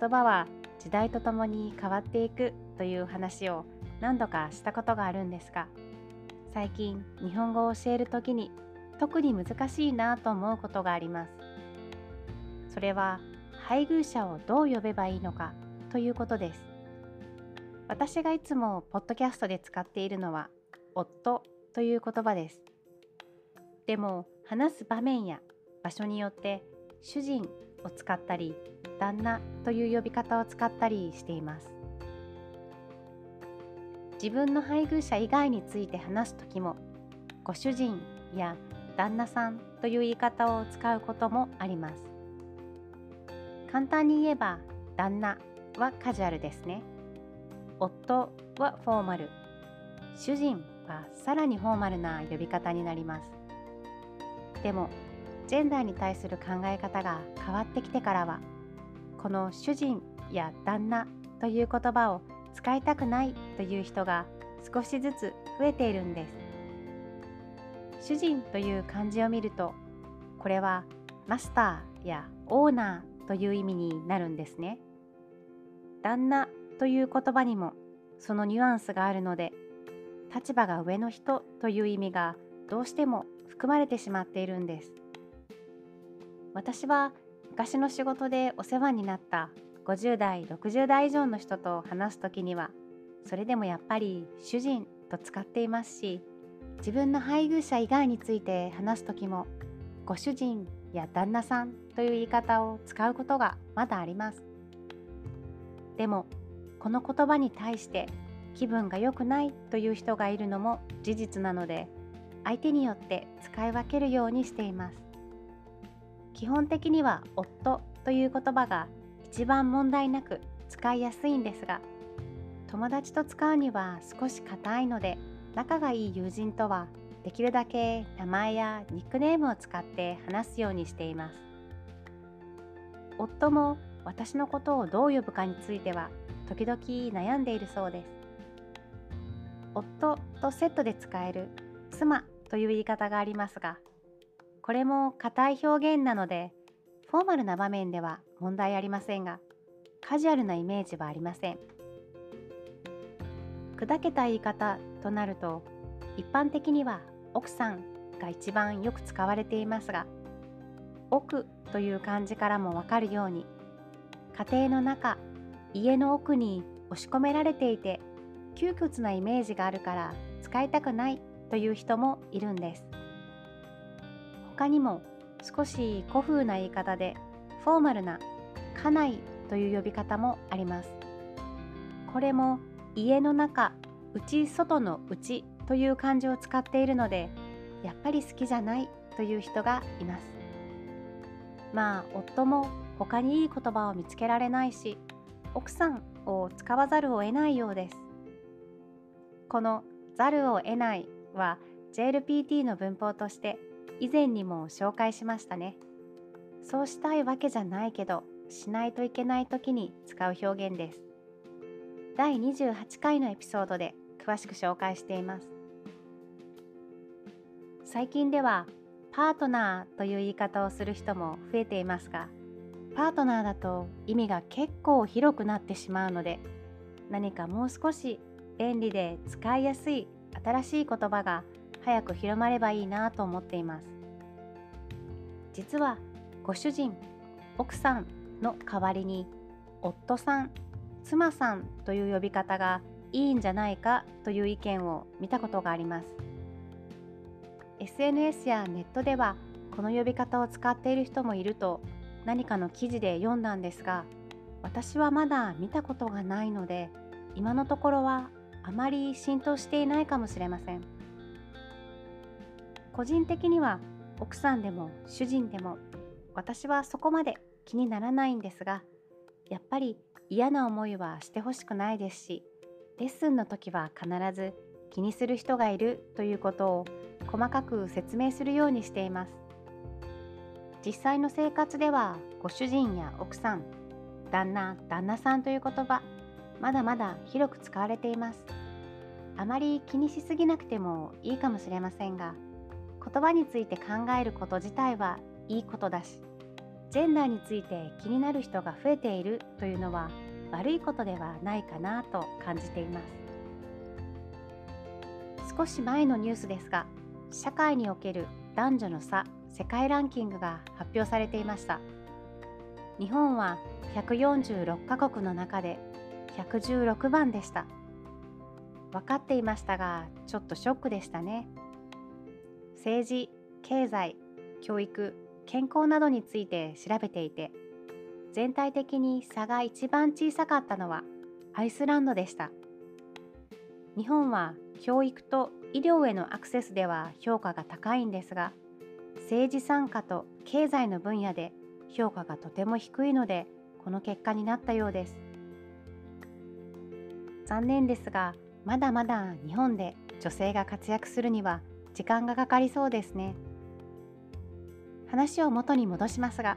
言葉は時代とともに変わっていくという話を何度かしたことがあるんですが最近日本語を教える時に特に難しいなと思うことがあります。それは配偶者をどう呼べばいいのかということです。私がいつもポッドキャストで使っているのは夫という言葉です。でも話す場面や場所によって主人を使ったり旦那という呼び方を使ったりしています。自分の配偶者以外について話す時もご主人や旦那さんという言い方を使うこともあります。簡単に言えば旦那はカジュアルですね。夫はフォーマル。主人はさらにフォーマルな呼び方になります。でもジェンダーに対する考え方が変わってきてからはこの主人や旦那という言葉を使いたくないという人が少しずつ増えているんです。主人という漢字を見るとこれはマスターやオーナーという意味になるんですね。旦那という言葉にもそのニュアンスがあるので立場が上の人という意味がどうしても含まれてしまっているんです。私は昔の仕事でお世話になった50代60代以上の人と話す時にはそれでもやっぱり主人と使っていますし自分の配偶者以外について話す時もご主人や旦那さんという言い方を使うことがまだあります。でもこの言葉に対して気分が良くないという人がいるのも事実なので相手によって使い分けるようにしています。基本的には夫という言葉が一番問題なく使いやすいんですが友達と使うには少し硬いので仲がいい友人とはできるだけ名前やニックネームを使って話すようにしています。夫も私のことをどう呼ぶかについては時々悩んでいるそうです。夫とセットで使える妻という言い方がありますがこれも硬い表現なのでフォーマルな場面では問題ありませんがカジュアルなイメージはありません。砕けた言い方となると一般的には奥さんが一番よく使われていますが奥という漢字からもわかるように家庭の中家の奥に押し込められていて窮屈なイメージがあるから使いたくないという人もいるんです。他にも少し古風な言い方でフォーマルな家内という呼び方もあります。これも家の中内外の内という漢字を使っているのでやっぱり好きじゃないという人がいます。まあ夫も他にいい言葉を見つけられないし奥さんを使わざるを得ないようです。この「ざるを得ない」は JLPT の文法として以前にも紹介しましたね。そうしたいわけじゃないけどしないといけない時に使う表現です。第28回のエピソードで詳しく紹介しています。最近ではパートナーという言い方をする人も増えていますがパートナーだと意味が結構広くなってしまうので何かもう少し便利で使いやすい新しい言葉が早く広まればいいなと思っています。実はご主人奥さんの代わりに夫さん妻さんという呼び方がいいんじゃないかという意見を見たことがあります。SNS やネットではこの呼び方を使っている人もいると何かの記事で読んだんですが私はまだ見たことがないので今のところはあまり浸透していないかもしれません。個人的には奥さんでも主人でも私はそこまで気にならないんですがやっぱり嫌な思いはしてほしくないですしレッスンの時は必ず気にする人がいるということを細かく説明するようにしています。実際の生活ではご主人や奥さん旦那旦那さんという言葉まだまだ広く使われています。あまり気にしすぎなくてもいいかもしれませんが言葉について考えること自体はいいことだしジェンダーについて気になる人が増えているというのは悪いことではないかなと感じています。少し前のニュースですが社会における男女の差世界ランキングが発表されていました。日本は146カ国の中で116番でした。分かっていましたがちょっとショックでしたね。政治経済教育健康などについて調べていて全体的に差が一番小さかったのはアイスランドでした。日本は教育と医療へのアクセスでは評価が高いんですが政治参加と経済の分野で評価がとても低いのでこの結果になったようです。残念ですがまだまだ日本で女性が活躍するには時間がかかりそうですね。話を元に戻しますが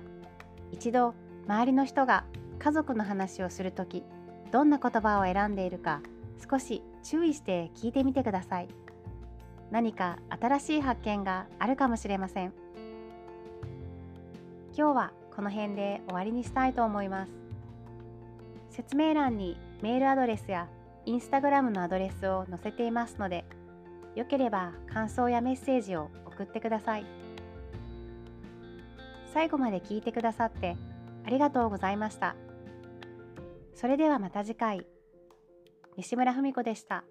一度周りの人が家族の話をする時どんな言葉を選んでいるか少し注意して聞いてみてください。何か新しい発見があるかもしれません。今日はこの辺で終わりにしたいと思います。説明欄にメールアドレスやインスタグラムのアドレスを載せていますのでよければ感想やメッセージを送ってください。最後まで聞いてくださってありがとうございました。それではまた次回。西村文子でした。